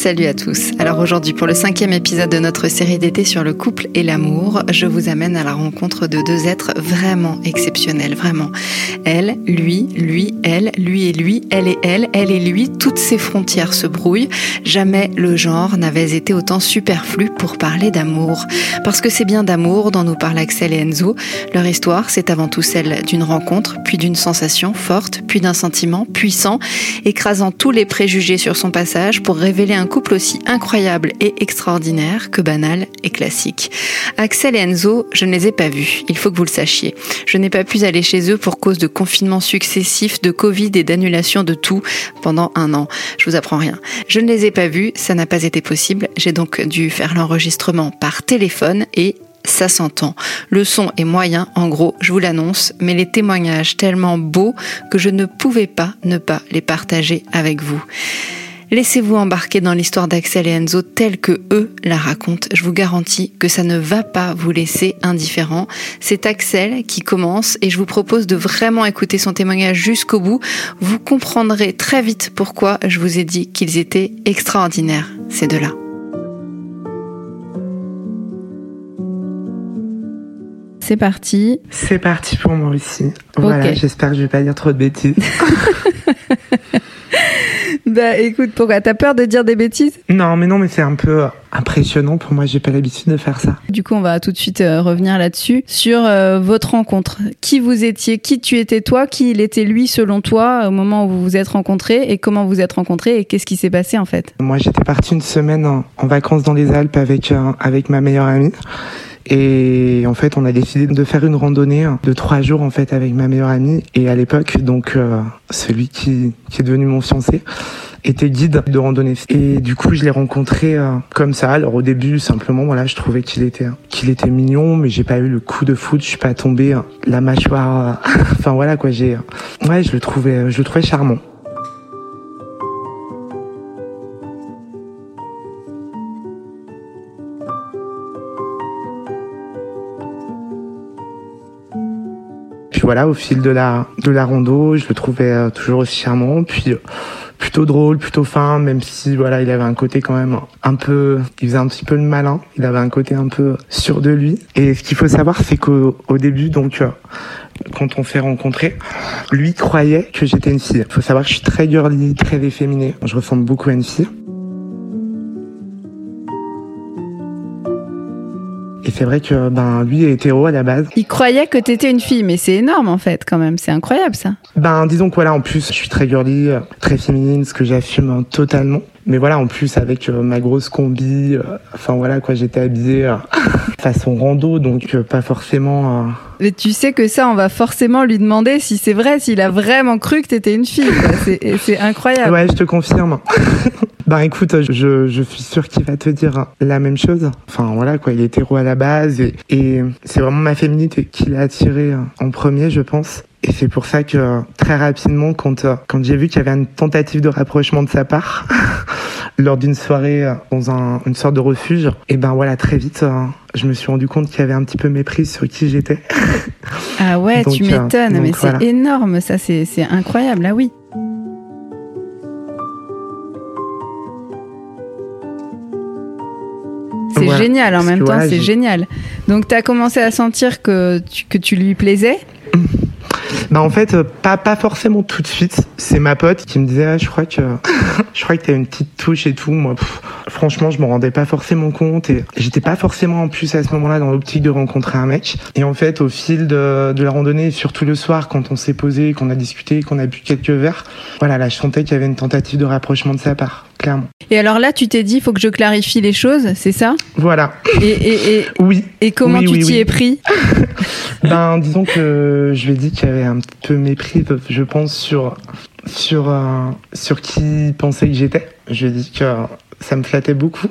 Salut à tous. Alors aujourd'hui, pour le cinquième épisode de notre série d'été sur le couple et l'amour, je vous amène à la rencontre de deux êtres vraiment exceptionnels, vraiment. Elle, lui, lui, elle, lui et lui, elle et elle, elle et lui, toutes ces frontières se brouillent. Jamais le genre n'avait été autant superflu pour parler d'amour. Parce que c'est bien d'amour dont nous parlent Axel et Enzo. Leur histoire, c'est avant tout celle d'une rencontre, puis d'une sensation forte, puis d'un sentiment puissant, écrasant tous les préjugés sur son passage pour révéler un couple aussi incroyable et extraordinaire que banal et classique. Axel et Enzo, je ne les ai pas vus, il faut que vous le sachiez. Je n'ai pas pu aller chez eux pour cause de confinements successifs, de Covid et d'annulation de tout pendant un an. Je vous apprends rien. Je ne les ai pas vus, ça n'a pas été possible. J'ai donc dû faire l'enregistrement par téléphone et ça s'entend. Le son est moyen, en gros, je vous l'annonce, mais les témoignages tellement beaux que je ne pouvais pas ne pas les partager avec vous. Laissez-vous embarquer dans l'histoire d'Axel et Enzo telle que eux la racontent. Je vous garantis que ça ne va pas vous laisser indifférent. C'est Axel qui commence et je vous propose de vraiment écouter son témoignage jusqu'au bout. Vous comprendrez très vite pourquoi je vous ai dit qu'ils étaient extraordinaires, ces deux-là. C'est parti. C'est parti pour moi aussi. Voilà, j'espère que je vais pas dire trop de bêtises. Bah écoute, pourquoi T'as peur de dire des bêtises? Non, mais non, mais c'est un peu impressionnant pour moi. J'ai pas l'habitude de faire ça. Du coup, on va tout de suite euh, revenir là-dessus sur euh, votre rencontre. Qui vous étiez Qui tu étais toi Qui il était lui selon toi au moment où vous vous êtes rencontrés Et comment vous êtes rencontrés Et qu'est-ce qui s'est passé en fait? Moi, j'étais partie une semaine en, vacances dans les Alpes avec euh, avec ma meilleure amie. Et en fait, on a décidé de faire une randonnée de trois jours en fait avec ma meilleure amie. Et à l'époque, donc celui qui, qui est devenu mon fiancé, était guide de randonnée. Et du coup, je l'ai rencontré euh, comme ça. Alors au début, simplement, voilà, je trouvais qu'il était qu'il était mignon, mais j'ai pas eu le coup de foot. Je suis pas tombé euh, la mâchoire. Euh, enfin voilà quoi, j'ai ouais, je le trouvais je le trouvais charmant. Voilà, au fil de la de la rando, je le trouvais toujours aussi charmant. Puis plutôt drôle, plutôt fin, même si voilà, il avait un côté quand même un peu, il faisait un petit peu le malin, il avait un côté un peu sûr de lui. Et ce qu'il faut savoir, c'est qu'au début, donc, euh, quand on s'est rencontrés, lui croyait que j'étais une fille. Il faut savoir que je suis très girly, très efféminée. Je ressemble beaucoup à une fille. Et c'est vrai que ben lui est hétéro à la base. Il croyait que t'étais une fille, mais c'est énorme en fait quand même, c'est incroyable ça. Ben disons que voilà, en plus je suis très girly, euh, très féminine, ce que j'assume totalement. Mais voilà, en plus avec euh, ma grosse combi, euh, enfin voilà quoi, j'étais habillée façon rando, donc pas forcément. Mais tu sais que ça, on va forcément lui demander si c'est vrai, s'il a vraiment cru que t'étais une fille. C'est incroyable. Ouais, je te confirme. Bah écoute, je, je suis sûr qu'il va te dire la même chose. Enfin voilà quoi, il est hétéro à la base et, et c'est vraiment ma féminité qui l'a attiré en premier, je pense. Et c'est pour ça que très rapidement, quand, quand j'ai vu qu'il y avait une tentative de rapprochement de sa part, lors d'une soirée dans un, une sorte de refuge, et ben voilà, très vite, je me suis rendu compte qu'il y avait un petit peu méprise sur qui j'étais. Ah ouais, tu euh, m'étonnes, mais c'est énorme, ça, c'est incroyable, ah oui. C'est génial en même temps, c'est génial. Donc tu as commencé à sentir que tu, que tu lui plaisais bah en fait, euh, pas pas forcément tout de suite. C'est ma pote qui me disait, ah, je crois que je crois que t'as une petite touche et tout. Moi, franchement, je me rendais pas forcément compte et j'étais pas forcément en plus à ce moment-là dans l'optique de rencontrer un mec. Et en fait, au fil de, de la randonnée, surtout le soir, quand on s'est posé, qu'on a discuté, qu'on a bu quelques verres, voilà, là, je sentais qu'il y avait une tentative de rapprochement de sa part. Clairement. Et alors là, tu t'es dit, il faut que je clarifie les choses, c'est ça? Voilà. Et, et, et, oui. Et comment tu t'y es pris? Ben, disons que je lui ai dit qu'il y avait un petit peu mépris, je pense, sur sur euh, sur qui pensait que j'étais. Je lui ai dit que ça me flattait beaucoup.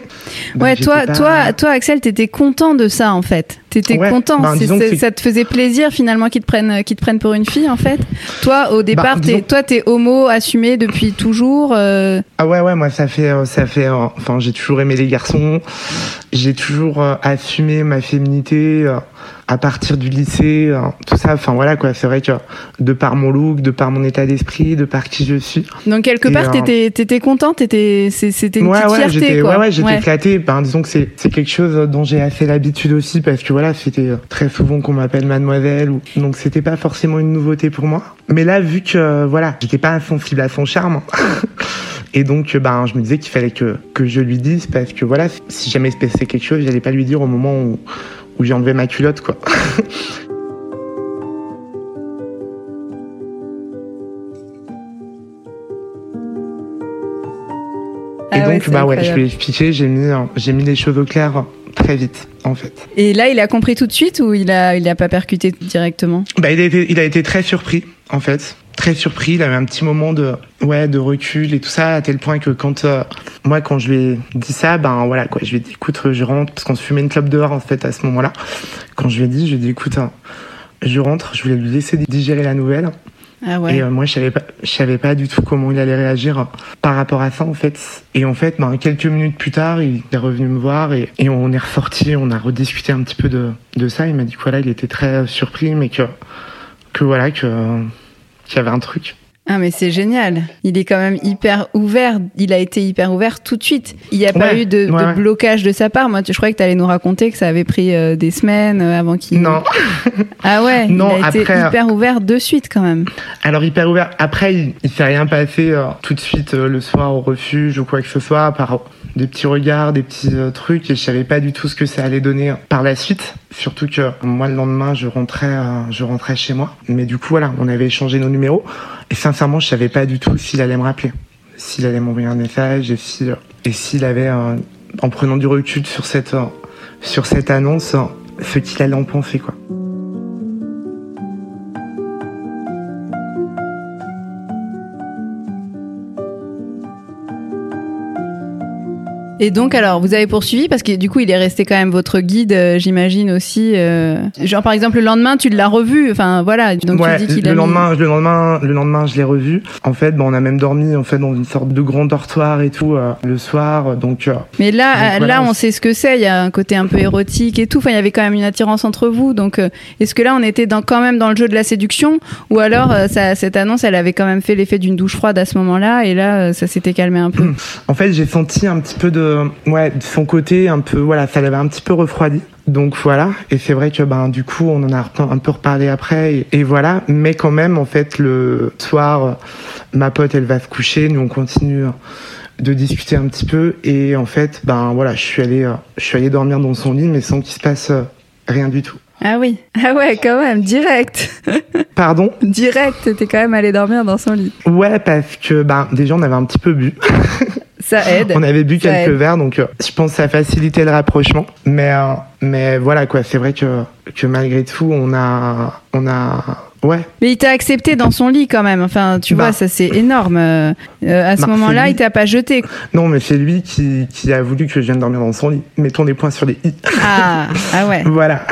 ouais, toi, toi, toi, Axel, t'étais content de ça en fait. T'étais content. Ben, ça te faisait plaisir finalement qu'ils te prennent, qu'ils te prennent pour une fille en fait? Toi, au départ, ben, t'es, toi, t'es homo assumé depuis toujours. Euh. Ah ouais, ouais, moi, ça fait, euh, ça fait. Enfin, j'ai toujours aimé les garçons. J'ai toujours assumé ma féminité à partir du lycée, hein, tout ça. Enfin voilà quoi. C'est vrai que de par mon look, de par mon état d'esprit, de par qui je suis. Donc quelque part, t'étais étais contente, t'étais c'était une ouais, petite ouais, fierté quoi. Ouais ouais, j'étais flattée. Ben, disons que c'est quelque chose dont j'ai assez l'habitude aussi parce que voilà, c'était très souvent qu'on m'appelle mademoiselle ou donc c'était pas forcément une nouveauté pour moi. Mais là, vu que voilà, j'étais pas insensible à son charme. Et donc, ben, je me disais qu'il fallait que, que je lui dise parce que voilà, si jamais il se passait quelque chose, j'allais pas lui dire au moment où, où j'ai enlevé ma culotte, quoi. Et Ah donc, bah ouais, je lui ai expliqué, j'ai mis, j'ai mis les choses au clair très vite, en fait. Et là, il a compris tout de suite ou il a, il a pas percuté directement? Bah, il a été, il a été très surpris, en fait. Très surpris. Il avait un petit moment de, ouais, de recul et tout ça, à tel point que quand, euh, moi, quand je lui ai dit ça, ben voilà, quoi, je lui ai dit, écoute, je rentre, parce qu'on se fumait une clope dehors, en fait, à ce moment-là. Quand je lui ai dit, je lui ai dit, écoute, hein, je rentre, je voulais lui laisser digérer la nouvelle. Ah. Et euh, moi, je savais pas, je savais pas du tout comment il allait réagir par rapport à ça, en fait. Et en fait, ben, quelques minutes plus tard, il est revenu me voir et, on est ressorti, on a rediscuté un petit peu de, ça. Il m'a dit que voilà, il était très surpris, mais que, que voilà, que, qu'il y avait un truc. Ah mais c'est génial. Il est quand même hyper ouvert. Il a été hyper ouvert tout de suite. Il n'y a pas eu de, ouais, de ouais. blocage de sa part. Moi, je croyais que tu allais nous raconter que ça avait pris euh, des semaines euh, avant qu'il. Non. Ah ouais. Non, il a été hyper ouvert de suite quand même. Alors hyper ouvert. Après, il, il s'est rien passé euh, tout de suite euh, le soir au refuge ou quoi que ce soit, à part des petits regards, des petits euh, trucs, et je savais pas du tout ce que ça allait donner par la suite. Surtout que moi le lendemain, je rentrais, euh, je rentrais chez moi. Mais du coup, voilà, on avait échangé nos numéros, et sincèrement, je savais pas du tout s'il allait me rappeler, s'il allait m'envoyer un message, et si, euh, et s'il avait, euh, en prenant du recul sur cette, euh, sur cette annonce, ce qu'il allait en penser, quoi. Et donc alors, vous avez poursuivi parce que du coup, il est resté quand même votre guide, euh, j'imagine aussi. euh, Genre par exemple, le lendemain, tu l'as revu. Enfin voilà. Donc ouais, tu dis qu'il le a mis- lendemain, le lendemain, le lendemain, je l'ai revu. En fait, bon, on a même dormi en fait dans une sorte de grand dortoir et tout euh, le soir. Donc, Mais là, Donc, voilà, là, on sait ce que c'est. Il y a un côté un peu érotique et tout. Enfin, il y avait quand même une attirance entre vous. Donc, est-ce que là, on était dans, quand même dans le jeu de la séduction, ou alors ça, cette annonce, elle avait quand même fait l'effet d'une douche froide à ce moment-là, et là, ça s'était calmé un peu? en fait, j'ai senti un petit peu de, ouais, de son côté, un peu, voilà, ça l'avait un petit peu refroidi. Donc voilà, et c'est vrai que ben du coup on en a un peu reparlé après et, et voilà, mais quand même en fait le soir, euh, ma pote elle va se coucher, nous on continue euh, de discuter un petit peu et en fait ben voilà, je suis allé, euh, je suis allé dormir dans son lit mais sans qu'il se passe euh, rien du tout. Ah oui. Ah ouais, quand même, direct. Pardon? Direct, t'es quand même allé dormir dans son lit. Ouais, parce que ben déjà on avait un petit peu bu. Ça aide. On avait bu Ça quelques aide. verres, donc euh, je pense que ça a facilité le rapprochement. Mais euh, mais voilà quoi, c'est vrai que que malgré tout, on a on a ouais. Mais il t'a accepté dans son lit quand même. Enfin, tu Bah. vois, ça c'est énorme. Euh, à ce Bah, moment-là, il t'a pas jeté. Non, mais c'est lui qui qui a voulu que je vienne dormir dans son lit. Mettons des points sur les i. Ah, ah ouais. Voilà.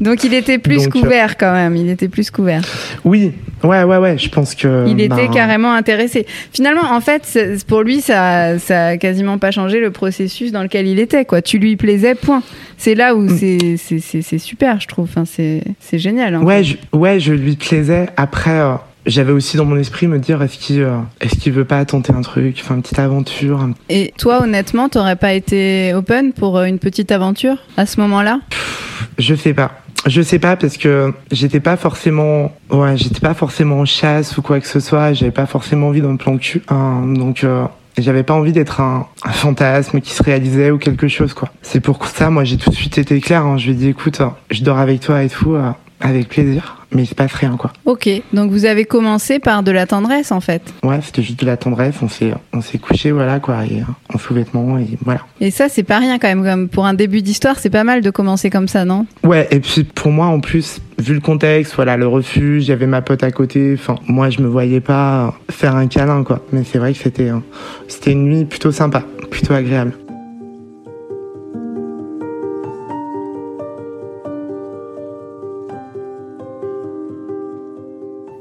Donc il était plus Donc, couvert quand même. Il était plus couvert. Oui, ouais ouais ouais, je pense que Il était ben, carrément intéressé. Finalement, en fait, pour lui, ça, ça a quasiment pas changé le processus dans lequel il était. Quoi. Tu lui plaisais, point. C'est là où Mm. c'est- c'est c'est- c'est super, je trouve. Enfin, c'est génial. hein. Ouais, je, ouais, je lui plaisais. Après, euh, j'avais aussi dans mon esprit me dire est-ce qu'il euh, est-ce qu'il veut pas tenter un truc, enfin une petite aventure. Et toi, honnêtement, t'aurais pas été open pour euh, une petite aventure à ce moment-là? Je sais pas. Je sais pas parce que j'étais pas forcément, ouais, j'étais pas forcément en chasse ou quoi que ce soit. J'avais pas forcément envie d'un plan cul. hein, donc, euh, j'avais pas envie d'être un, fantasme qui se réalisait ou quelque chose quoi. C'est pour ça, moi, j'ai tout de suite été clair. hein. je lui ai dit, écoute, je dors avec toi et tout, euh, avec plaisir. Mais il se passe rien quoi. Ok, donc vous avez commencé par de la tendresse en fait. Ouais, c'était juste de la tendresse. On s'est, on s'est couché, voilà quoi, et, euh, en sous-vêtements et voilà. Et ça, c'est pas rien quand même. Comme pour un début d'histoire, c'est pas mal de commencer comme ça, non? Ouais, et puis pour moi en plus, vu le contexte, voilà, le refuge, j'avais ma pote à côté, enfin, moi je me voyais pas faire un câlin quoi. Mais c'est vrai que c'était euh, c'était une nuit plutôt sympa, plutôt agréable.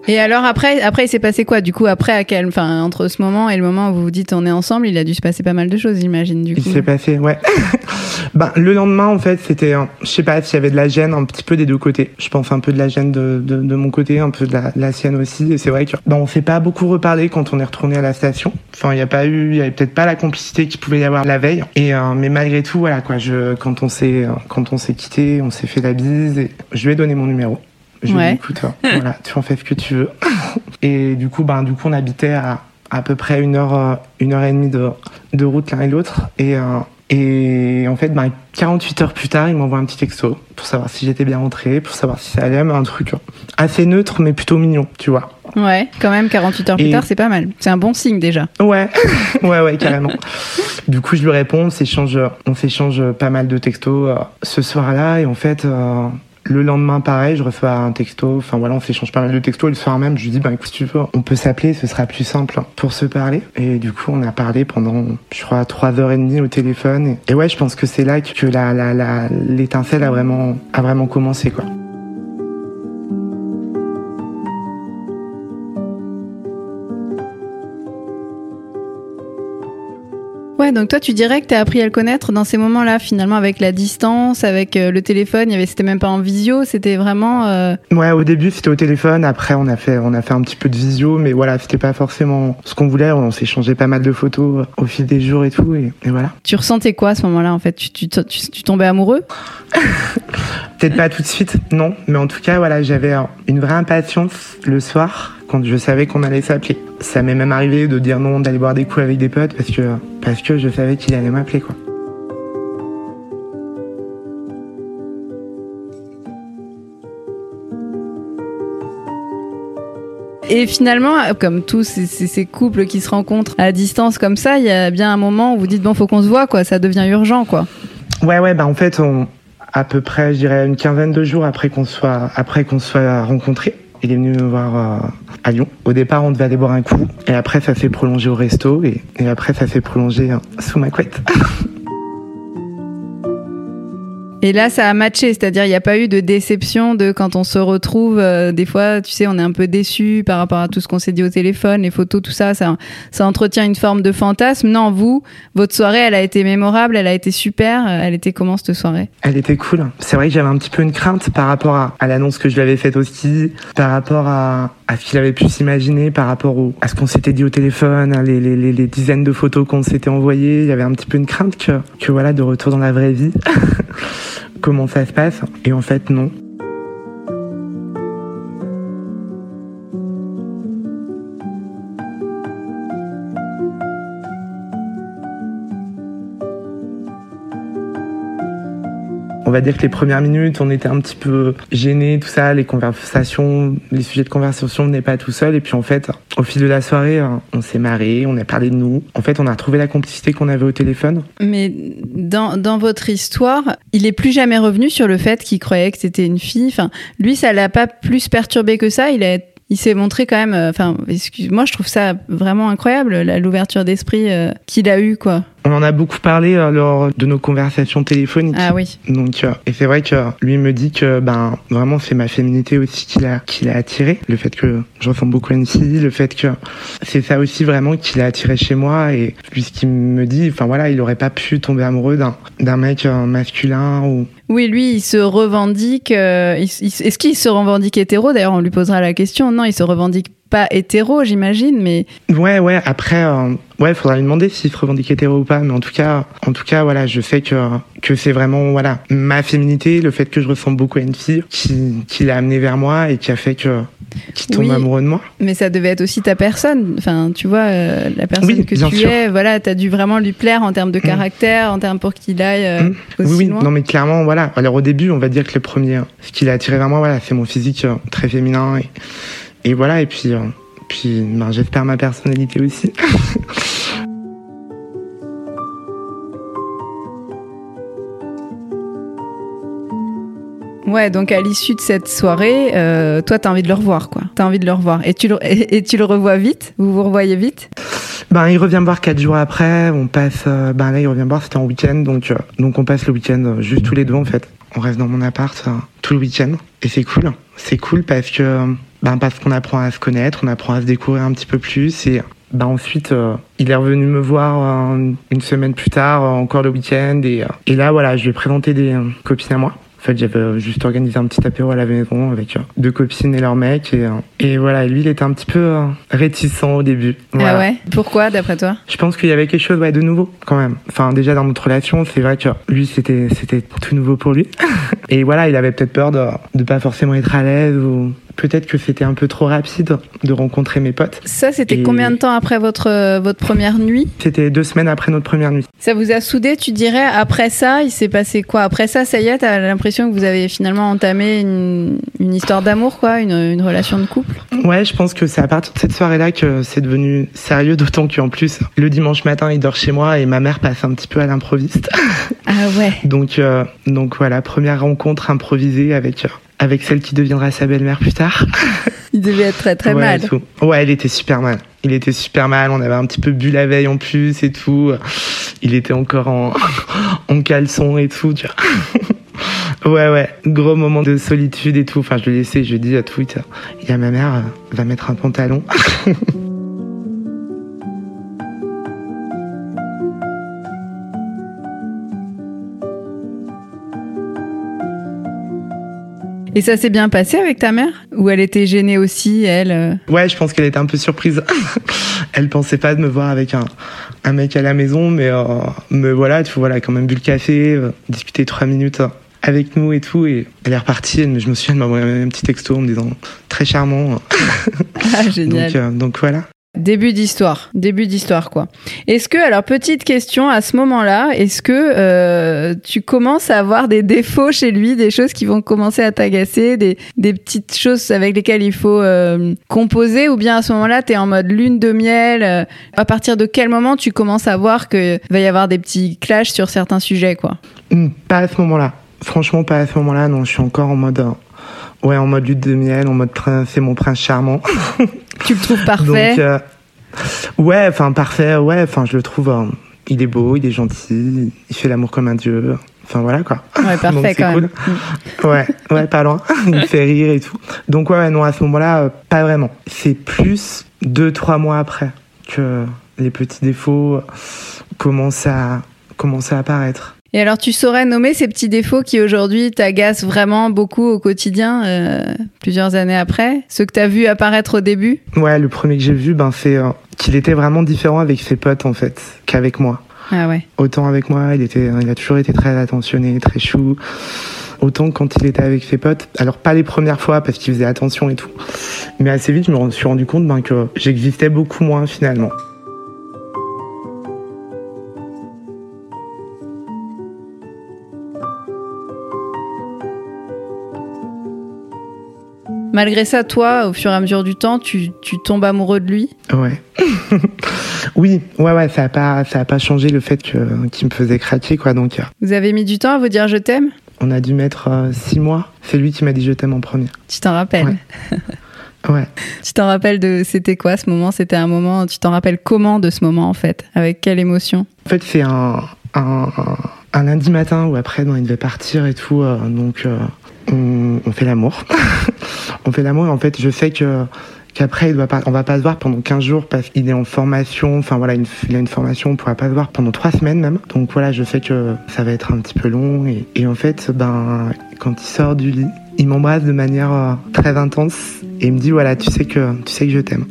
Et alors après, après il s'est passé quoi du coup après à quel, enfin entre ce moment et le moment où vous vous dites on est ensemble, il a dû se passer pas mal de choses, j'imagine du coup. Il s'est passé, ouais. ben le lendemain en fait c'était, je sais pas s'il y avait de la gêne un petit peu des deux côtés. Je pense un peu de la gêne de, de, de mon côté, un peu de la, la sienne aussi. Et c'est vrai que ben on s'est pas beaucoup reparlé quand on est retourné à la station. Enfin il y a pas eu, il y avait peut-être pas la complicité qu'il pouvait y avoir la veille. Et euh, mais malgré tout voilà quoi, je quand on s'est quand on s'est quitté, on s'est fait la bise et je lui ai donné mon numéro. Je Ouais. lui dit, écoute, voilà, tu en fais ce que tu veux. Et du coup, ben, du coup, on habitait à à peu près une heure, euh, une heure et demie de, de route l'un et l'autre. Et, euh, et en fait, ben, 48 heures plus tard, il m'envoie un petit texto pour savoir si j'étais bien rentré, pour savoir si ça allait, mais un truc assez neutre, mais plutôt mignon, tu vois. Ouais, quand même 48 heures plus tard, c'est pas mal. C'est un bon signe déjà. Ouais, ouais, ouais, carrément. Du coup, je lui réponds, on s'échange, on s'échange pas mal de textos euh, ce soir-là, et en fait, euh, le lendemain, pareil, je reçois un texto. Enfin voilà, on s'échange pas mal de textos. Et le soir même, je lui dis, bah écoute, si tu veux, on peut s'appeler, ce sera plus simple pour se parler. Et du coup, on a parlé pendant, je crois, trois heures et demie au téléphone. Et ouais, je pense que c'est là que la, la, la, l'étincelle a vraiment, a vraiment commencé, quoi. Ouais, donc toi, tu dirais que t'as appris à le connaître dans ces moments-là, finalement, avec la distance, avec euh, le téléphone. Il y avait, c'était même pas en visio, c'était vraiment. euh, Ouais, au début c'était au téléphone, après on a fait on a fait un petit peu de visio, mais voilà, c'était pas forcément ce qu'on voulait. On s'est changé pas mal de photos au fil des jours et tout, et, et voilà. Tu ressentais quoi à ce moment-là, en fait? Tu, tu, tu, tu tombais amoureux? Peut-être pas tout de suite, non, mais en tout cas voilà, j'avais euh, une vraie impatience le soir quand je savais qu'on allait s'appeler. Ça m'est même arrivé de dire non, d'aller boire des coups avec des potes parce que parce que je savais qu'il allait m'appeler quoi. Et finalement, comme tous ces, ces- ces couples qui se rencontrent à distance comme ça, il y a bien un moment où vous dites bon, faut qu'on se voit, quoi. Ça devient urgent, quoi. Ouais, ouais, bah en fait, on, à peu près, je dirais une quinzaine de jours après qu'on soit, après qu'on soit rencontrés, il est venu me voir euh, à Lyon. Au départ, on devait aller boire un coup, et après, ça s'est prolongé au resto, et, après, ça s'est prolongé euh, sous ma couette. Et là, ça a matché, c'est-à-dire il n'y a pas eu de déception de quand on se retrouve. euh, des fois, tu sais, on est un peu déçu par rapport à tout ce qu'on s'est dit au téléphone, les photos, tout ça, ça, ça entretient une forme de fantasme. Non, vous, votre soirée, elle a été mémorable, elle a été super. euh, Elle était comment cette soirée? Elle était cool. C'est vrai que j'avais un petit peu une crainte par rapport à, à l'annonce que je lui avais faite aussi, par rapport à, à ce qu'il avait pu s'imaginer, par rapport à ce qu'on s'était dit au téléphone, les, les, les dizaines de photos qu'on s'était envoyées. Il y avait un petit peu une crainte que, que voilà, de retour dans la vraie vie, comment ça se passe? Et en fait, non. On va dire que les premières minutes, on était un petit peu gênés, tout ça, les conversations, les sujets de conversation venaient pas tout seuls. Et puis en fait, au fil de la soirée, euh, on s'est marré, on a parlé de nous. En fait, on a retrouvé la complicité qu'on avait au téléphone. Mais dans, dans votre histoire, il est plus jamais revenu sur le fait qu'il croyait que c'était une fille. Enfin, lui, ça l'a pas plus perturbé que ça. Il a il s'est montré quand même. euh, Enfin, excuse-moi, je trouve ça vraiment incroyable l'ouverture d'esprit euh, qu'il a eu, quoi. On en a beaucoup parlé euh, lors de nos conversations téléphoniques. Ah oui. Donc, euh, et c'est vrai que lui me dit que ben vraiment c'est ma féminité aussi qui l'a qui l'a attiré, le fait que je ressemble beaucoup à une fille, le fait que c'est ça aussi vraiment qui l'a attiré chez moi et lui ce qu'il me dit, enfin voilà, il aurait pas pu tomber amoureux d'un d'un mec euh, masculin ou Oui, lui, il se revendique. euh, Est-ce qu'il se revendique hétéro? D'ailleurs, on lui posera la question. Non, il se revendique pas hétéro, j'imagine, mais Ouais, ouais. Après, euh, ouais, faudra lui demander s'il se revendique hétéro ou pas. Mais en tout cas, en tout cas, voilà, je sais que que c'est vraiment voilà ma féminité, le fait que je ressemble beaucoup à une fille, qui qui l'a amené vers moi et qui a fait que qui tombe Oui. amoureux de moi. mais ça devait être aussi ta personne. Enfin, tu vois, euh, la personne Oui, que tu sûr. es. Voilà, t'as dû vraiment lui plaire en termes de caractère, en termes pour qu'il aille euh, Mm. aussi oui, oui. loin. Non, mais clairement, voilà. Alors au début, on va dire que le premier, ce qui l'a attiré vers moi, voilà, c'est mon physique euh, très féminin et et voilà. Et puis euh, puis, ben, j'espère ma personnalité aussi. Ouais, donc à l'issue de cette soirée, euh, toi, t'as envie de le revoir, quoi. T'as envie de le revoir. Et tu le, et, et tu le revois vite? Vous vous revoyez vite? Ben, il revient me voir quatre jours après. On passe, euh, ben là, il revient me voir. C'était en week-end, donc euh, donc on passe le week-end juste tous les deux en fait. On reste dans mon appart tout le week-end. Et c'est cool. C'est cool parce que ben, parce qu'on apprend à se connaître, on apprend à se découvrir un petit peu plus. Et ben, ensuite, il est revenu me voir une semaine plus tard, encore le week-end. Et, et là, voilà, je lui ai présenté des copines à moi. En fait, j'avais juste organisé un petit apéro à la maison avec euh, deux copines et leur mec. Et, euh, et voilà, lui, il était un petit peu euh, réticent au début. Ah ouais? Pourquoi, d'après toi? Je pense qu'il y avait quelque chose ouais, de nouveau, quand même. Enfin, déjà dans notre relation, c'est vrai que lui, c'était c'était tout nouveau pour lui. et voilà, il avait peut-être peur de ne pas forcément être à l'aise ou peut-être que c'était un peu trop rapide de rencontrer mes potes. Ça, c'était combien de temps après votre, euh, votre première nuit? C'était deux semaines après notre première nuit. Ça vous a soudé, tu dirais Après ça, il s'est passé quoi? Après ça, ça y est, t'as l'impression que vous avez finalement entamé une, une histoire d'amour, quoi? Une, une, relation de couple? Ouais, je pense que c'est à partir de cette soirée-là que c'est devenu sérieux, d'autant qu'en plus, le dimanche matin, il dort chez moi et ma mère passe un petit peu à l'improviste. Ah ouais Donc, euh, donc voilà, première rencontre improvisée avec euh, avec celle qui deviendra sa belle-mère plus tard. Il devait être très très mal. Ouais, il était super mal. Il était super mal. On avait un petit peu bu la veille en plus et tout. Il était encore en, en caleçon et tout. Tu vois. ouais, ouais. Gros moment de solitude et tout. Enfin, je l'ai laissé. Je lui ai dit à tout. Il y a ma mère, va mettre un pantalon. Et ça s'est bien passé avec ta mère? Ou elle était gênée aussi, elle euh? Ouais, je pense qu'elle était un peu surprise. elle pensait pas de me voir avec un, un mec à la maison, mais, euh, mais voilà, tu vois, elle a quand même bu le café, euh, discuté trois minutes avec nous et tout. Et elle est repartie. je me souviens de m'avoir un petit texto en me disant très charmant. ah, génial. donc, donc voilà. Début d'histoire, début d'histoire quoi. Est-ce que, alors petite question à ce moment-là, est-ce que euh, tu commences à avoir des défauts chez lui, des choses qui vont commencer à t'agacer, des, petites choses avec lesquelles il faut euh, composer, ou bien à ce moment-là, tu es en mode lune de miel euh, À partir de quel moment tu commences à voir qu'il va y avoir des petits clashs sur certains sujets quoi? Hmm, Pas à ce moment-là. Franchement, pas à ce moment-là. Non, je suis encore en mode Ouais, en mode lutte de miel, en mode c'est mon prince charmant. Tu le trouves parfait euh, Ouais, enfin parfait, ouais, enfin je le trouve, euh, il est beau, il est gentil, il fait l'amour comme un dieu. Enfin voilà quoi. Ouais, parfait quand même. ouais, ouais, pas loin. il fait rire et tout. Donc ouais, non, à ce moment-là, euh, pas vraiment. C'est plus deux, trois mois après que les petits défauts commencent à, commencent à apparaître. Et alors, tu saurais nommer ces petits défauts qui aujourd'hui t'agacent vraiment beaucoup au quotidien, euh, plusieurs années après? Ceux que tu as vus apparaître au début? Ouais, le premier que j'ai vu, ben, c'est euh, qu'il était vraiment différent avec ses potes, en fait, qu'avec moi. Ah ouais. Autant avec moi, il, était, il a toujours été très attentionné, très chou. Autant quand il était avec ses potes, alors pas les premières fois parce qu'il faisait attention et tout, mais assez vite je me suis rendu compte ben, que j'existais beaucoup moins finalement. Malgré ça, toi, au fur et à mesure du temps, tu, tu tombes amoureux de lui Ouais. oui, ouais, ouais, ça n'a pas, ça a pas changé le fait que, qu'il me faisait craquer, quoi. Donc, euh. Vous avez mis du temps à vous dire je t'aime? On a dû mettre euh, six mois. C'est lui qui m'a dit je t'aime en premier. Tu t'en rappelles? Ouais. Tu t'en rappelles de. C'était quoi ce moment? C'était un moment. Tu t'en rappelles comment de ce moment, en fait? Avec quelle émotion? En fait, c'est un, un, un, lundi matin où après, il devait partir et tout. Euh, donc on, fait l'amour. on fait l'amour et en fait, je sais que qu'après on va pas se voir pendant 15 jours parce qu'il est en formation. Enfin voilà, il a une formation, on pourra pas se voir pendant 3 semaines même. Donc voilà, je sais que ça va être un petit peu long et, et en fait, ben quand il sort du lit, il m'embrasse de manière euh, très intense et il me dit voilà, tu sais que tu sais que je t'aime.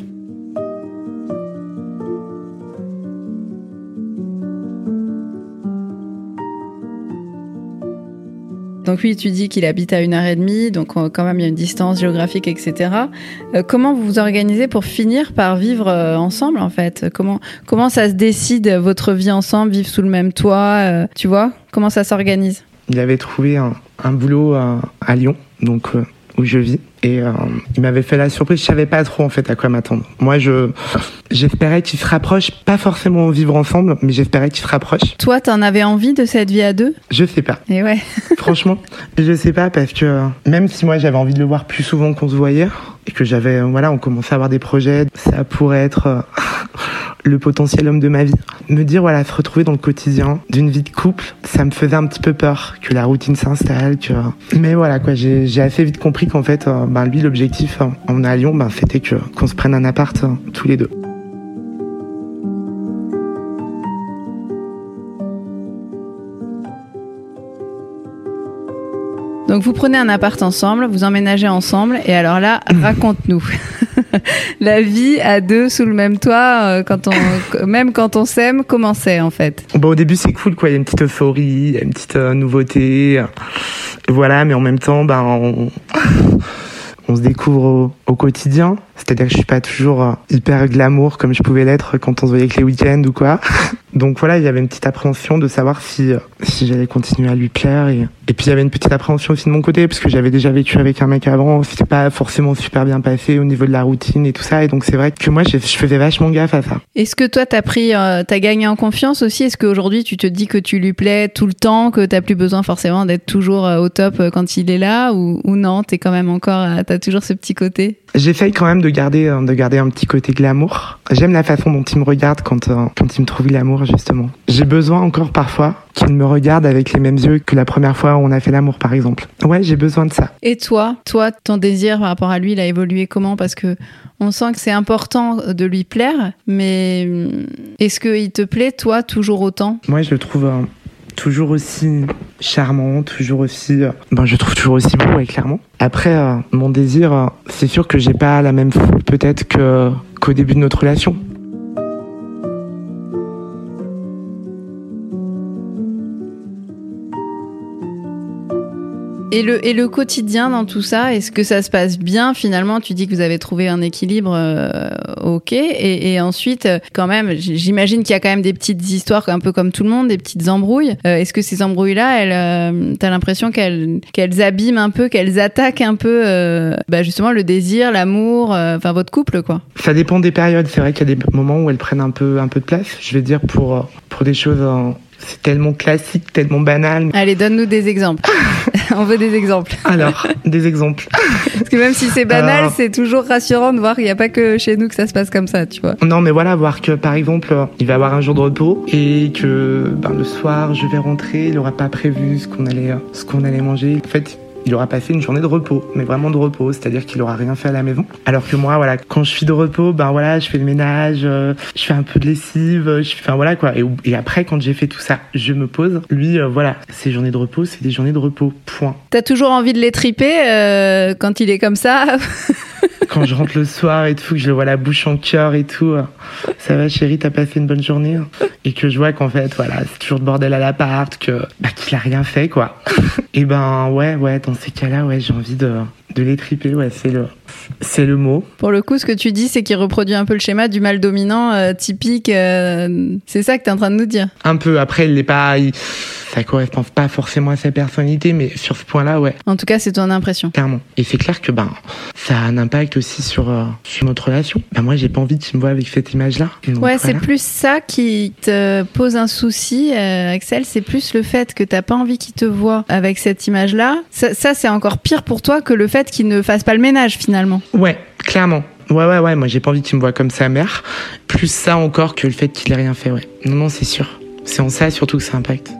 Donc oui, tu dis qu'il habite à une heure et demie, donc euh, quand même il y a une distance géographique, etc. Euh, comment vous vous organisez pour finir par vivre euh, ensemble en fait? Comment comment ça se décide votre vie ensemble, vivre sous le même toit Tu vois? Comment ça s'organise? Il avait trouvé un, boulot à Lyon, donc où je vis. Et euh, il m'avait fait la surprise. Je savais pas trop en fait à quoi m'attendre. Moi, je j'espérais qu'ils se rapprochent, pas forcément vivre ensemble, mais j'espérais qu'ils se rapprochent. Toi, t'en avais envie de cette vie à deux? Je sais pas. Et ouais. Franchement, je sais pas parce que même si moi j'avais envie de le voir plus souvent qu'on se voyait et que j'avais voilà, on commençait à avoir des projets, ça pourrait être euh, le potentiel homme de ma vie. me dire, voilà, se retrouver dans le quotidien d'une vie de couple, ça me faisait un petit peu peur que la routine s'installe. Mais voilà, quoi, j'ai assez vite compris qu'en fait, euh, ben, lui, l'objectif hein, en à Lyon, ben, c'était qu'on se prenne un appart hein, tous les deux. Donc vous prenez un appart ensemble, vous emménagez ensemble, et alors là, raconte-nous. la vie à deux sous le même toit, euh, quand on, même quand on s'aime, comment c'est en fait? Bon, au début c'est cool, quoi. Il y a une petite euphorie, il y a une petite euh, nouveauté, voilà. Mais en même temps, ben, on, on se découvre au, quotidien. C'est-à-dire que je suis pas toujours euh, hyper glamour comme je pouvais l'être quand on se voyait avec les week-ends ou quoi. Donc voilà, il y avait une petite appréhension de savoir si, si j'allais continuer à lui plaire et, et puis avait une petite appréhension aussi de mon côté, parce que j'avais déjà vécu avec un mec avant, c'était pas forcément super bien passé au niveau de la routine et tout ça, et donc c'est vrai que moi je, faisais vachement gaffe à ça. Est-ce que toi t'as pris, euh, t'as gagné en confiance aussi? Est-ce qu'aujourd'hui tu te dis que tu lui plais tout le temps, que t'as plus besoin forcément d'être toujours euh, au top euh, quand il est là, ou, ou non T'es quand même encore, t'as toujours ce petit côté? J'essaye quand même de garder, de garder un petit côté glamour. J'aime la façon dont il me regarde quand, quand il me trouve l'amour justement. J'ai besoin encore parfois qu'il me regarde avec les mêmes yeux que la première fois où on a fait l'amour, par exemple. Ouais, j'ai besoin de ça. Et toi, toi, ton désir par rapport à lui, il a évolué comment? Parce que on sent que c'est important de lui plaire, mais hum, est-ce qu'il te plaît, toi, toujours autant? Moi, je le trouve euh, toujours aussi charmant, toujours aussi. Euh, ben, je trouve toujours aussi beau, ouais, clairement. Après, euh, mon désir, c'est sûr que j'ai pas la même foule peut-être qu'au début de notre relation. Et le, et le quotidien dans tout ça, est-ce que ça se passe bien finalement? Tu dis que vous avez trouvé un équilibre, euh, ok. Et, et, ensuite, quand même, j'imagine qu'il y a quand même des petites histoires, un peu comme tout le monde, des petites embrouilles. Euh, est-ce que ces embrouilles-là, elles, euh, t'as l'impression qu'elles, qu'elles abîment un peu, qu'elles attaquent un peu, bah justement, le désir, l'amour, enfin votre couple, quoi? Ça dépend des périodes. C'est vrai qu'il y a des moments où elles prennent un peu, un peu de place. Je vais dire pour pour des choses c'est tellement classique, tellement banal. Allez, donne-nous des exemples. On veut des exemples. Alors, des exemples. Parce que même si c'est banal, c'est toujours rassurant de voir qu'il n'y a pas que chez nous que ça se passe comme ça, tu vois. Non, mais voilà, voir que par exemple, il va avoir un jour de repos et que ben, le soir, je vais rentrer, il n'aura pas prévu ce qu'on allait, ce qu'on allait manger. En fait, il aura passé une journée de repos, mais vraiment de repos, c'est-à-dire qu'il aura rien fait à la maison. Alors que moi, voilà, quand je suis de repos, ben voilà, je fais le ménage, euh, je fais un peu de lessive, je fais, enfin voilà quoi. Et, après, quand j'ai fait tout ça, je me pose. Lui, euh, voilà, ces journées de repos, c'est des journées de repos. Point. T'as toujours envie de les triper euh, quand il est comme ça quand je rentre le soir et tout, que je le vois la bouche en cœur et tout, ça va chérie, t'as passé une bonne journée Et que je vois qu'en fait, voilà, c'est toujours de bordel à l'appart, que bah, qu'il a rien fait quoi. et ben ouais, ouais, dans ces cas-là, ouais, j'ai envie de de les triper, ouais, c'est le, c'est le mot. Pour le coup, ce que tu dis, c'est qu'il reproduit un peu le schéma du mal dominant euh, typique. Euh, c'est ça que tu es en train de nous dire. Un peu. Après, il n'est pas, ça correspond pas forcément à sa personnalité, mais sur ce point-là, ouais. En tout cas, c'est ton impression. Clairement. Et c'est clair que ben, ça a un impact aussi sur, euh, sur notre relation. Ben, moi, j'ai pas envie qu'il me voit avec cette image-là. ouais, c'est plus ça qui te pose un souci, Axel. C'est plus le fait que t'as pas envie qu'il te voit avec cette image-là. Ça, ça c'est encore pire pour toi que le fait qu'il ne fasse pas le ménage finalement. Ouais, clairement. Ouais, ouais, ouais, moi j'ai pas envie qu'il me voit comme sa mère. Plus ça encore que le fait qu'il ait rien fait, ouais. Non, non, c'est sûr. C'est en ça surtout que ça impacte.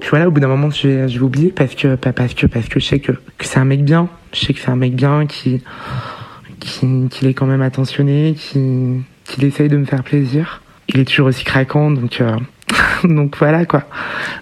Puis voilà, au bout d'un moment, je vais, oublier parce que, parce que, parce que je sais que, que c'est un mec bien. Je sais que c'est un mec bien qui, qui, qui est quand même attentionné, qui, qui essaye de me faire plaisir il est toujours aussi craquant, donc euh, donc voilà quoi.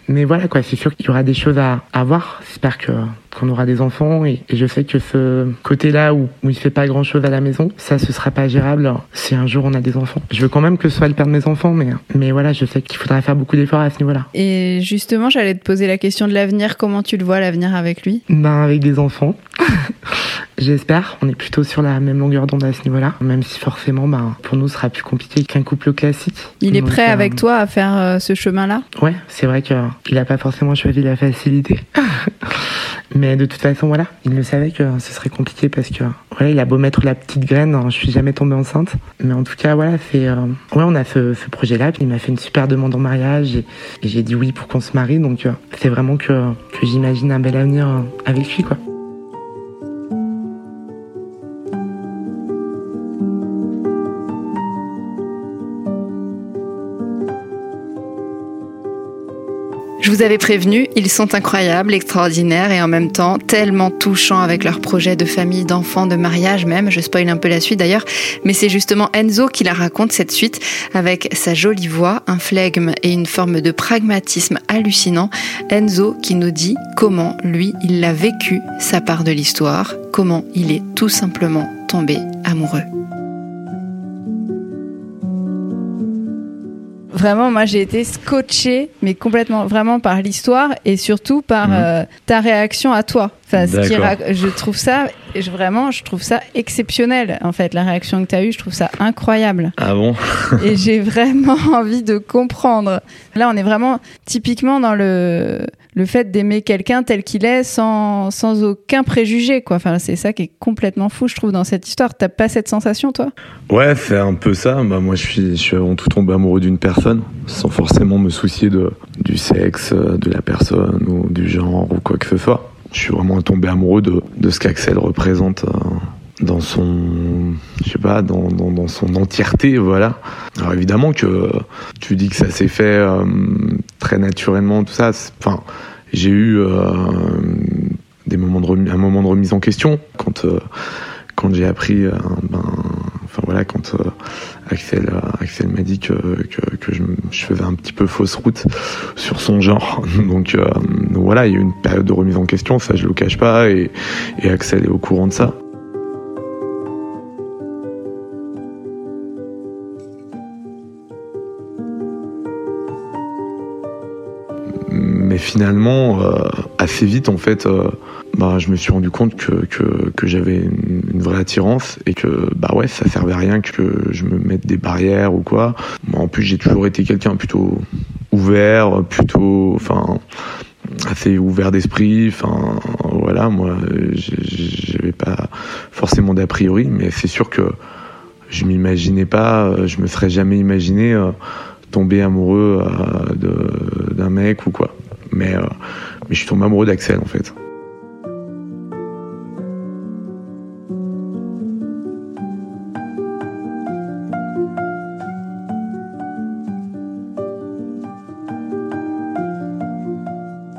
Mais voilà quoi, c'est sûr qu'il y aura des choses à, à voir. J'espère que qu'on aura des enfants et, je sais que ce côté-là où, où il fait pas grand-chose à la maison, ça ce sera pas gérable si un jour on a des enfants. Je veux quand même que ce soit le père de mes enfants, mais mais voilà, je sais qu'il faudra faire beaucoup d'efforts à ce niveau-là. Et justement, j'allais te poser la question de l'avenir. Comment tu le vois l'avenir avec lui? Ben avec des enfants. J'espère. On est plutôt sur la même longueur d'onde à ce niveau-là, même si forcément, ben, pour nous, ce sera plus compliqué qu'un couple classique. Il est prêt avec euh, toi à faire euh, ce chemin-là? Ouais, c'est vrai qu'il n'a pas forcément choisi la facilité. Mais de toute façon, voilà, il le savait que ce serait compliqué parce que, voilà, il a beau mettre la petite graine, hein, je suis jamais tombée enceinte. Mais en tout cas, voilà, c'est, euh, on a ce, ce projet-là, puis il m'a fait une super demande en mariage et, j'ai dit oui pour qu'on se marie. Donc, c'est vraiment que, que j'imagine un bel avenir avec lui, quoi. Vous avez prévenu, ils sont incroyables, extraordinaires et en même temps tellement touchants avec leur projet de famille, d'enfants, de mariage même. Je spoil un peu la suite d'ailleurs, mais c'est justement Enzo qui la raconte cette suite avec sa jolie voix, un flegme et une forme de pragmatisme hallucinant. Enzo qui nous dit comment lui, il l'a vécu, sa part de l'histoire, comment il est tout simplement tombé amoureux. Vraiment, moi j'ai été scotché, mais complètement, vraiment par l'histoire et surtout par Mhm. euh, ta réaction à toi. Enfin, ce qui je trouve ça, je- vraiment, je trouve ça exceptionnel. En fait, la réaction que tu as eue, je trouve ça incroyable. Ah bon? Et j'ai vraiment envie de comprendre. Là, on est vraiment typiquement dans le, le fait d'aimer quelqu'un tel qu'il est sans, sans aucun préjugé, quoi. Enfin, c'est ça qui est complètement fou, je trouve, dans cette histoire. T'as pas cette sensation, toi? Ouais, c'est un peu ça. Bah, moi, je suis, je suis avant tout tombé amoureux d'une personne, sans forcément me soucier de, du sexe, euh, de la personne ou du genre ou quoi que ce soit. Je suis vraiment tombé amoureux de, de ce qu'Axel représente euh, dans son, je sais pas, dans, dans, dans son entièreté, voilà. Alors évidemment que tu dis que ça s'est fait euh, très naturellement, tout ça. Enfin, j'ai eu euh, des moments de remis- un moment de remise en question quand euh, quand j'ai appris, ben, enfin voilà, quand Axel, Axel m'a dit que, que, je, faisais un petit peu fausse route sur son genre. Donc, voilà, il y a eu une période de remise en question, ça je le cache pas, et Axel est au courant de ça. Finalement, euh, assez vite, en fait, euh, bah, je me suis rendu compte que, j'avais une, vraie attirance et que bah ouais, ça servait à rien que je me mette des barrières ou quoi. En plus, j'ai toujours été quelqu'un plutôt ouvert, plutôt, enfin, assez ouvert d'esprit. Enfin, voilà, moi, j'avais pas forcément d'a priori, mais c'est sûr que je m'imaginais pas, euh, je me serais jamais imaginé tomber amoureux d'un mec ou quoi. Mais, euh, mais je suis tombé amoureux d'Axel en fait.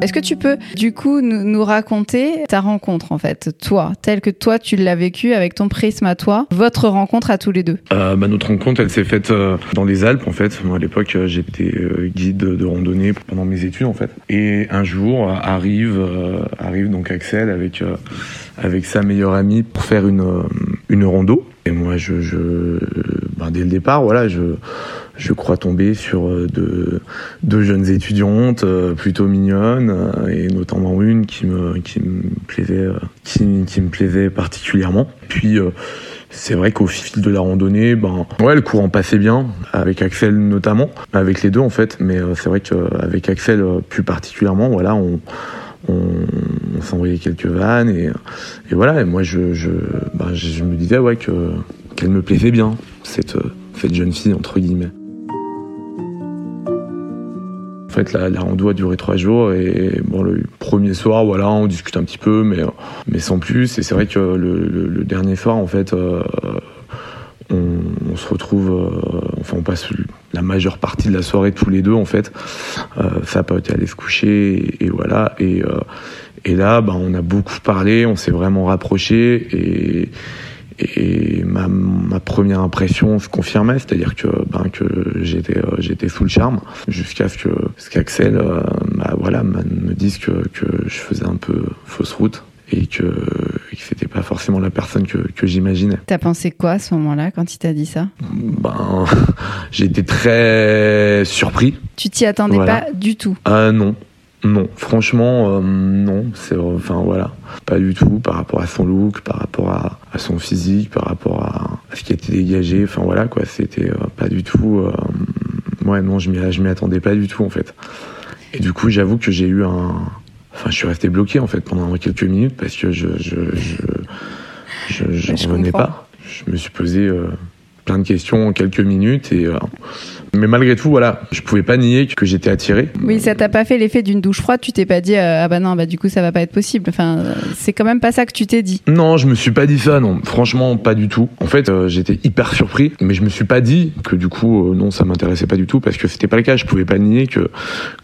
Est-ce que tu peux, du coup, nous, raconter ta rencontre, en fait, toi, telle que toi, tu l'as vécue avec ton prisme à toi, votre rencontre à tous les deux? Euh, bah, notre rencontre, elle s'est faite euh, dans les Alpes, en fait. Moi, à l'époque, euh, j'étais guide de, randonnée pendant mes études, en fait. Et un jour, arrive, arrive donc Axel avec, sa meilleure amie pour faire une, une rando. Et moi, je, ben, dès le départ, voilà, je, je crois tomber sur euh, deux, deux jeunes étudiantes euh, plutôt mignonnes, euh, et notamment une qui me, qui me plaisait, qui, qui me plaisait particulièrement. Puis, c'est vrai qu'au fil de la randonnée, ben ouais, le courant passait bien avec Axel notamment, avec les deux en fait. Mais c'est vrai qu'avec Axel plus particulièrement, voilà, on on, s'envoyait quelques vannes et, et voilà. Et moi, je je, ben, me disais ouais que qu'elle me plaisait bien cette cette jeune fille entre guillemets. En fait, la, la rando a duré trois jours et bon, le premier soir, voilà, on discute un petit peu, mais, mais sans plus. Et c'est vrai que le, dernier soir, en fait, euh, on, se retrouve, euh, enfin, on passe la majeure partie de la soirée tous les deux, en fait. Euh, pote est se coucher et, voilà. Et, euh, là, ben, on a beaucoup parlé, on s'est vraiment rapprochés et, et ma, ma première impression se confirmait, c'est-à-dire que, ben, que j'étais, euh, j'étais sous le charme, jusqu'à ce que, ce qu'Axel, euh, bah, voilà, me dise que, que je faisais un peu fausse route et que, et que c'était pas forcément la personne que, que j'imaginais. T'as pensé quoi à ce moment-là, quand il t'a dit ça? Ben, j'ai été très surpris. Tu t'y attendais Voilà. pas du tout? Ah non, non, franchement, euh, non. C'est enfin voilà, pas du tout par rapport à son look, par rapport à, à son physique, par rapport à, à ce qui était dégagé. Enfin voilà quoi, c'était euh, pas du tout. euh, ouais non, je m'y je m'y attendais pas du tout en fait. Et du coup, j'avoue que j'ai eu un. Enfin, je suis resté bloqué en fait pendant quelques minutes parce que je je je je, je Ouais, je revenais pas. Je me suis posé plein de questions en quelques minutes et Mais malgré tout, voilà, je pouvais pas nier que j'étais attiré. Oui, ça t'a pas fait l'effet d'une douche froide. Tu t'es pas dit euh, ah bah non, bah du coup ça va pas être possible. Enfin, c'est quand même pas ça que tu t'es dit. Non, je me suis pas dit ça, non. Franchement, pas du tout. En fait, euh, j'étais hyper surpris, mais je me suis pas dit que du coup, euh, non, ça m'intéressait pas du tout parce que c'était pas le cas. Je pouvais pas nier que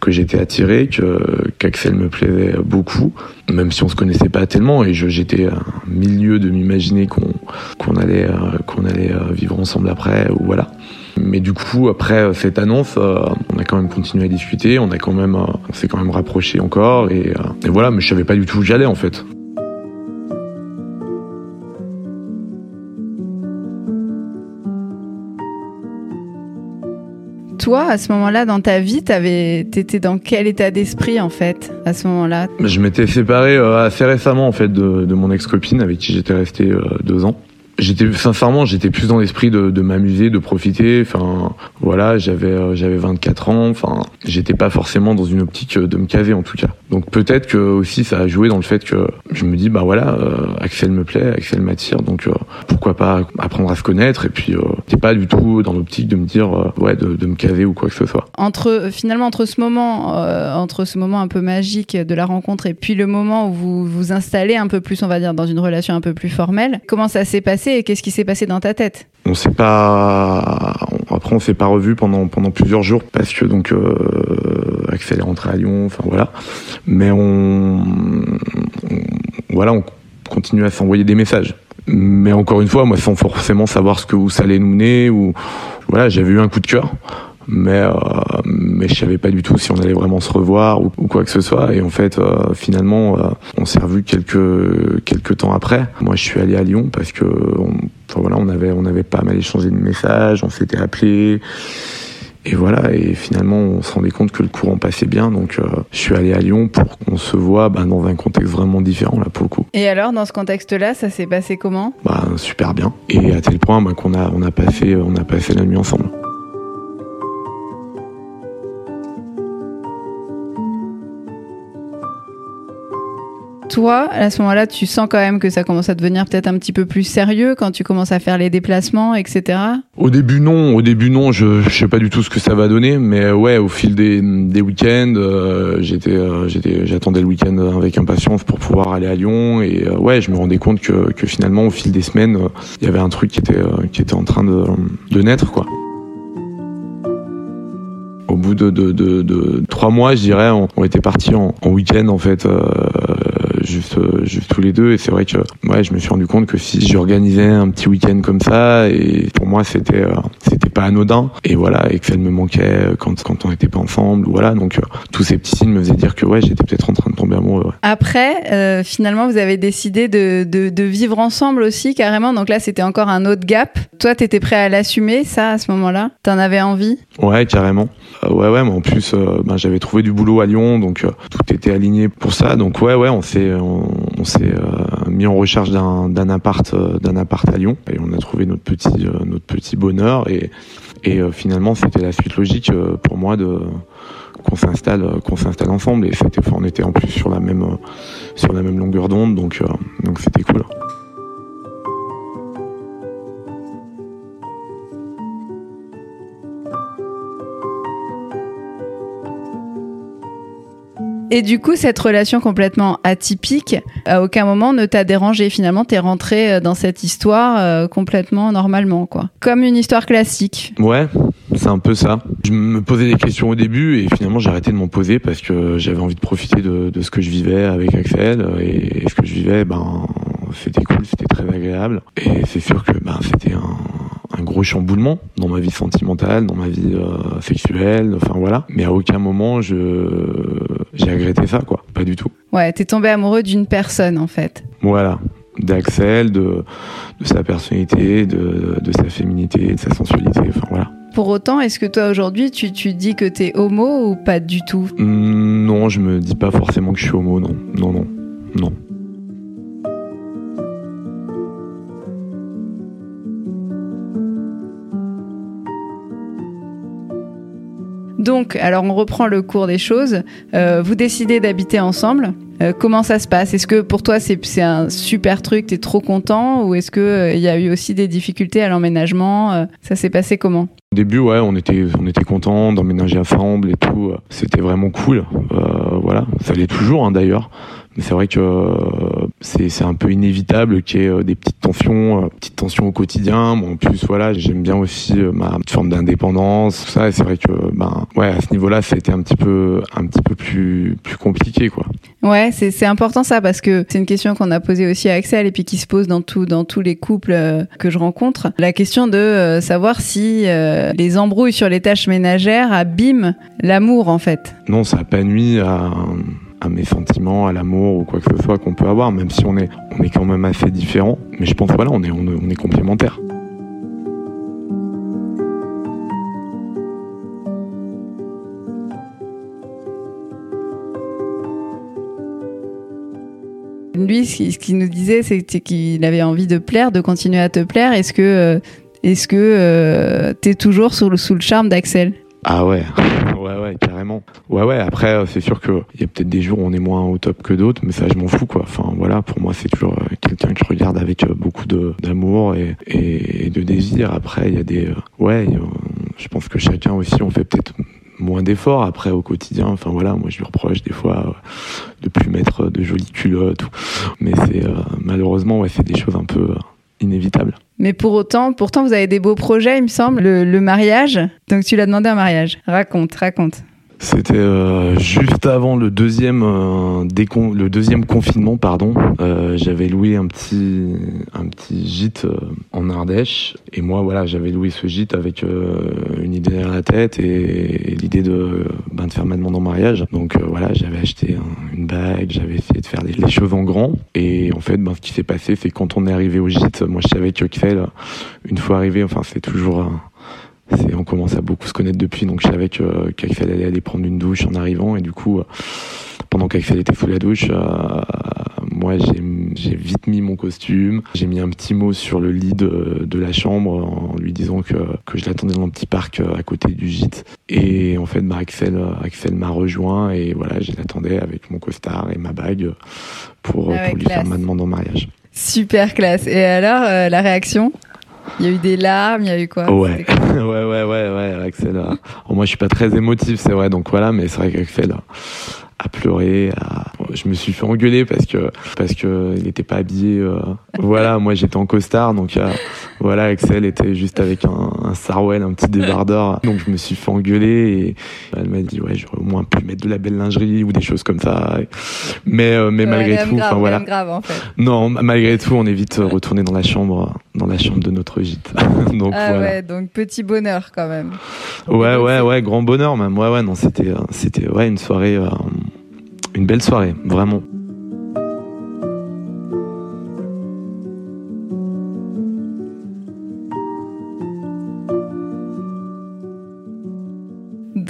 que j'étais attiré, que qu'Axel me plaisait beaucoup, même si on se connaissait pas tellement et je- j'étais à un milieu de m'imaginer qu'on qu'on allait qu'on allait vivre ensemble après ou voilà. Mais du coup, après cette annonce, euh, on a quand même continué à discuter, on a quand même, euh, on s'est quand même rapproché encore et, euh, et voilà. Mais je savais pas du tout où j'allais en fait. Toi, à ce moment-là, dans ta vie, t'étais dans quel état d'esprit en fait à ce moment-là? Je m'étais séparé euh, assez récemment en fait de, de mon ex-copine avec qui j'étais resté euh, deux ans. J'étais sincèrement, j'étais plus dans l'esprit de, de m'amuser, de profiter. Enfin, voilà, j'avais euh, j'avais 24 ans. Enfin, j'étais pas forcément dans une optique euh, de me caser en tout cas. Donc peut-être que aussi ça a joué dans le fait que je me dis bah voilà, euh, Axel me plaît, Axel m'attire, donc pourquoi pas apprendre à se connaître. Et puis euh, pas du tout dans l'optique de me dire ouais de, me caser ou quoi que ce soit. Entre finalement entre ce moment, entre ce moment un peu magique de la rencontre et puis le moment où vous vous installez un peu plus, on va dire, dans une relation un peu plus formelle, comment ça s'est qu'est-ce qui s'est passé dans ta tête On s'est pas. Après, on s'est pas revu pendant plusieurs jours parce que donc euh, Axel est rentré à Lyon. Enfin voilà. Mais on, on- voilà, on continue à s'envoyer des messages. Mais encore une fois, moi, sans forcément savoir ce que où ça allait nous mener ou voilà, j'avais eu un coup de cœur. Mais euh, mais je savais pas du tout si on allait vraiment se revoir ou, ou quoi que ce soit. Et en fait, euh, finalement, euh, on s'est revu quelques quelques temps après. Moi, je suis allé à Lyon parce que on, enfin, voilà, on avait on avait pas mal échangé de messages, on s'était appelé. Et voilà, et finalement, on se rendait compte que le courant passait bien, donc euh, je suis allé à Lyon pour qu'on se voit bah, dans un contexte vraiment différent là pour le coup. Et alors, dans ce contexte-là, ça s'est passé comment? Bah super bien, et à tel point bah, qu'on a on a passé on a passé la nuit ensemble. Toi, à ce moment-là, tu sens quand même que ça commence à devenir peut-être un petit peu plus sérieux quand tu commences à faire les déplacements, etc. Au début non, au début non, je, je sais pas du tout ce que ça va donner, mais ouais, au fil des, des week-ends, euh, j'étais, euh, j'étais, j'attendais le week-end avec impatience pour pouvoir aller à Lyon, et euh, ouais, je me rendais compte que, que finalement au fil des semaines, il y avait un truc qui était, qui était en train de, de naître quoi. Au bout de, de, de, de trois mois, je dirais, on, on était partis en, en week-end en fait, euh, juste, euh, juste tous les deux. Et c'est vrai que ouais, je me suis rendu compte que si j'organisais un petit week-end comme ça, et pour moi c'était, euh, pas anodin. Et voilà, et que ça me manquait quand, quand on n'était pas ensemble. Voilà, donc euh, tous ces petits signes me faisaient dire que ouais, j'étais peut-être en train de ouais. Après, euh, finalement, vous avez décidé de, de, de vivre ensemble aussi, carrément. Donc là, c'était encore un autre gap. Toi, t'étais prêt à l'assumer, ça, à ce moment-là? T'en avais envie? Ouais, carrément. Euh, ouais, ouais, mais en plus, euh, ben, j'avais trouvé du boulot à Lyon, donc tout était aligné pour ça. Donc ouais, ouais, on s'est, on, on s'est mis en recherche d'un, appart, d'un appart à Lyon, et on a trouvé notre petit, notre petit bonheur. Et, et finalement, c'était la suite logique pour moi de qu'on s'installe, euh, qu'on s'installe ensemble. Et c'était, on était en plus sur la même, euh, sur la même longueur d'onde, donc, euh, donc c'était cool. Et du coup, cette relation complètement atypique, à aucun moment ne t'a dérangé. Finalement, t'es rentré euh, dans cette histoire euh, complètement normalement, quoi. Comme une histoire classique. Ouais, c'est un peu ça. Je me posais des questions au début et finalement j'ai arrêté de m'en poser parce que j'avais envie de profiter de, de ce que je vivais avec Axel et, ce que je vivais, ben c'était cool, c'était très agréable et c'est sûr que ben c'était un, un gros chamboulement dans ma vie sentimentale, dans ma vie euh, sexuelle, enfin voilà. Mais à aucun moment je j'ai regretté ça quoi, pas du tout. Ouais, t'es tombé amoureux d'une personne, en fait. Voilà, d'Axel, de, de sa personnalité, de, de sa féminité, de sa sensualité, enfin voilà. Pour autant, est-ce que toi, aujourd'hui, tu, tu dis que t'es homo ou pas du tout? Hmm, Non, je me dis pas forcément que je suis homo, non. Non, non, non. Donc, alors on reprend le cours des choses. Euh, vous décidez d'habiter ensemble. Euh, comment ça se passe? Est-ce que pour toi c'est un super truc, t'es trop content? Ou est-ce que il y a eu aussi des difficultés à l'emménagement? Ça s'est passé comment? Au début, ouais, on était on était content d'emménager ensemble et tout. C'était vraiment cool. voilà, ça l'est toujours hein, d'ailleurs. Mais c'est vrai que euh, c'est un peu inévitable qu'il y ait euh, des petites tensions, euh, petites tensions au quotidien. Bon, en plus, voilà, j'aime bien aussi ma forme d'indépendance, tout ça. Et c'est vrai que, ben, ouais, à ce niveau-là, ça a été un petit peu, un petit peu plus, plus compliqué, quoi. Ouais, c'est important ça parce que c'est une question qu'on a posée aussi à Axel et puis qui se pose dans tout, dans tous les couples que je rencontre. La question de savoir si les embrouilles sur les tâches ménagères abîment l'amour en fait. Non, ça n'a pas nuit à à mes sentiments, à l'amour ou quoi que ce soit qu'on peut avoir, même si on est, on est quand même assez différents. Mais je pense voilà, on est, on est, complémentaires. Lui, ce qu'il nous disait, c'était qu'il avait envie de plaire, de continuer à te plaire. Est-ce que, euh, est-ce que euh, tu es toujours sous le, sous le charme d'Axel? Ah ouais, ouais, ouais, carrément. Ouais, ouais, après, euh, c'est sûr qu'il y a peut-être des jours où on est moins au top que d'autres, mais ça, je m'en fous, quoi. Enfin, voilà, pour moi, c'est toujours euh, quelqu'un que je regarde avec euh, beaucoup d'amour et, et, de désir. Après, il y a des. Ouais, je pense que chacun aussi, on fait peut-être moins d'efforts après au quotidien. Enfin voilà, moi je lui reproche des fois de plus mettre de jolies culottes. Mais c'est malheureusement ouais, c'est des choses un peu inévitables. Mais pour autant, pourtant, vous avez des beaux projets, il me semble. Le, mariage. Donc, tu l'as demandé un mariage. Raconte, raconte. C'était euh, juste avant le deuxième euh, le deuxième confinement pardon. Euh, j'avais loué un petit un petit gîte en Ardèche et moi voilà j'avais loué ce gîte avec une idée derrière la tête et, l'idée de ben, de faire ma demande en mariage. Donc voilà j'avais acheté une bague, j'avais essayé de faire les, choses en grand et en fait ben ce qui s'est passé c'est quand on est arrivé au gîte, moi je savais que Kfel une fois arrivé enfin c'est toujours on commence à beaucoup se connaître depuis, donc je savais que qu'Axel allait aller prendre une douche en arrivant, et du coup, euh, pendant qu'Axel était sous la douche, euh, moi j'ai vite mis mon costume, j'ai mis un petit mot sur le lit de, la chambre en lui disant que, que je l'attendais dans un petit parc euh, à côté du gîte. Et en fait, bah, Axel, Axel m'a rejoint et voilà, je l'attendais avec mon costard et ma bague pour, ah pour lui faire ma demande en mariage. Super classe. Et alors, la réaction? Il y a eu des larmes, il y a eu quoi Ouais, ouais, ouais, ouais, ouais, Axel. moi, je suis pas très émotif, c'est vrai, donc voilà, mais c'est vrai qu'Axel a pleuré, je me suis fait engueuler parce que parce que il n'était pas habillé. Euh, voilà, moi j'étais en costard, donc euh, voilà, Axel était juste avec un, un sarwell, un petit débardeur, donc je me suis fait engueuler et elle m'a dit ouais j'aurais au moins pu mettre de la belle lingerie ou des choses comme ça. Mais euh, mais malgré tout, enfin voilà. Grave, en fait. Non, malgré tout, on est vite retourné dans la chambre, dans la chambre de notre gîte. donc ah ouais, donc petit bonheur quand même. Ouais ouais ouais, grand bonheur même. Ouais ouais non, c'était c'était ouais une soirée une belle soirée, vraiment.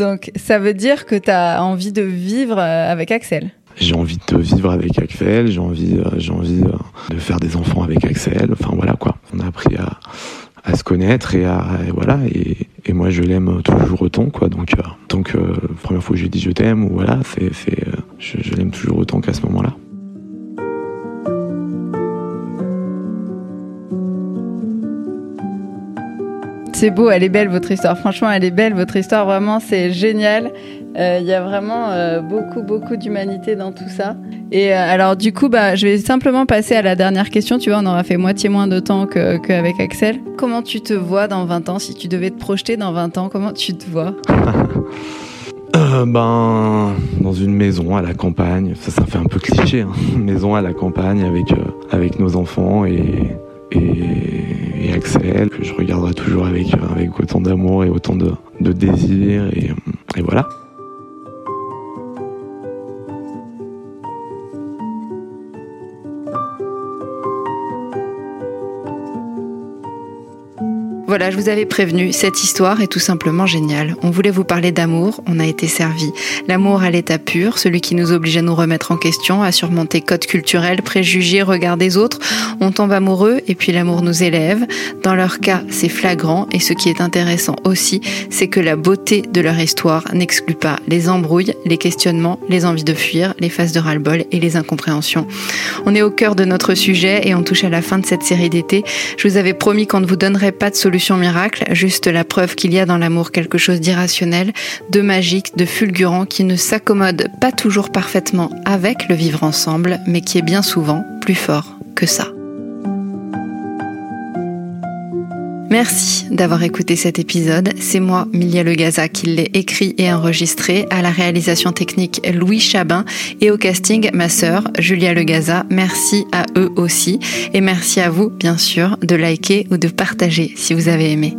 Donc, ça veut dire que tu as envie de vivre euh, avec Axel j'ai envie de vivre avec Axel, j'ai envie, euh, j'ai envie euh, de faire des enfants avec Axel. Enfin voilà quoi. On a appris à, à se connaître et à voilà et, et, moi je l'aime toujours autant quoi. Donc donc première fois que je lui dit je t'aime ou voilà c'est c'est je, l'aime toujours autant qu'à ce moment-là. C'est beau, elle est belle votre histoire. Franchement, elle est belle votre histoire. Vraiment, c'est génial. Euh, il y a vraiment euh, beaucoup, beaucoup d'humanité dans tout ça. Et euh, alors, du coup, bah, je vais simplement passer à la dernière question. Tu vois, on aura fait moitié moins de temps qu'avec Axel. Comment tu te vois dans 20 ans? Si tu devais te projeter dans 20 ans, comment tu te vois? Euh, ben, dans une maison à la campagne. Ça, ça fait un peu cliché. Hein. Maison à la campagne avec, euh, avec nos enfants et, et, Axel, que je regarderai toujours avec, avec autant d'amour et autant de, de désir. Et, et voilà. Voilà, je vous avais prévenu, cette histoire est tout simplement géniale. On voulait vous parler d'amour, on a été servi. L'amour à l'état pur, celui qui nous oblige à nous remettre en question, à surmonter codes culturels, préjugés, regards des autres. On tombe amoureux et puis l'amour nous élève. Dans leur cas, c'est flagrant et ce qui est intéressant aussi, c'est que la beauté de leur histoire n'exclut pas les embrouilles, les questionnements, les envies de fuir, les phases de ras-le-bol et les incompréhensions. On est au cœur de notre sujet et on touche à la fin de cette série d'été. Je vous avais promis qu'on ne vous donnerait pas de solution miracle, juste la preuve qu'il y a dans l'amour quelque chose d'irrationnel, de magique, de fulgurant qui ne s'accommode pas toujours parfaitement avec le vivre ensemble, mais qui est bien souvent plus fort que ça. Merci d'avoir écouté cet épisode. C'est moi, Milia Legaza, qui l'ai écrit et enregistré, à la réalisation technique Louis Chabin et au casting ma sœur Julia Legaza. Merci à eux aussi et merci à vous, bien sûr, de liker ou de partager si vous avez aimé.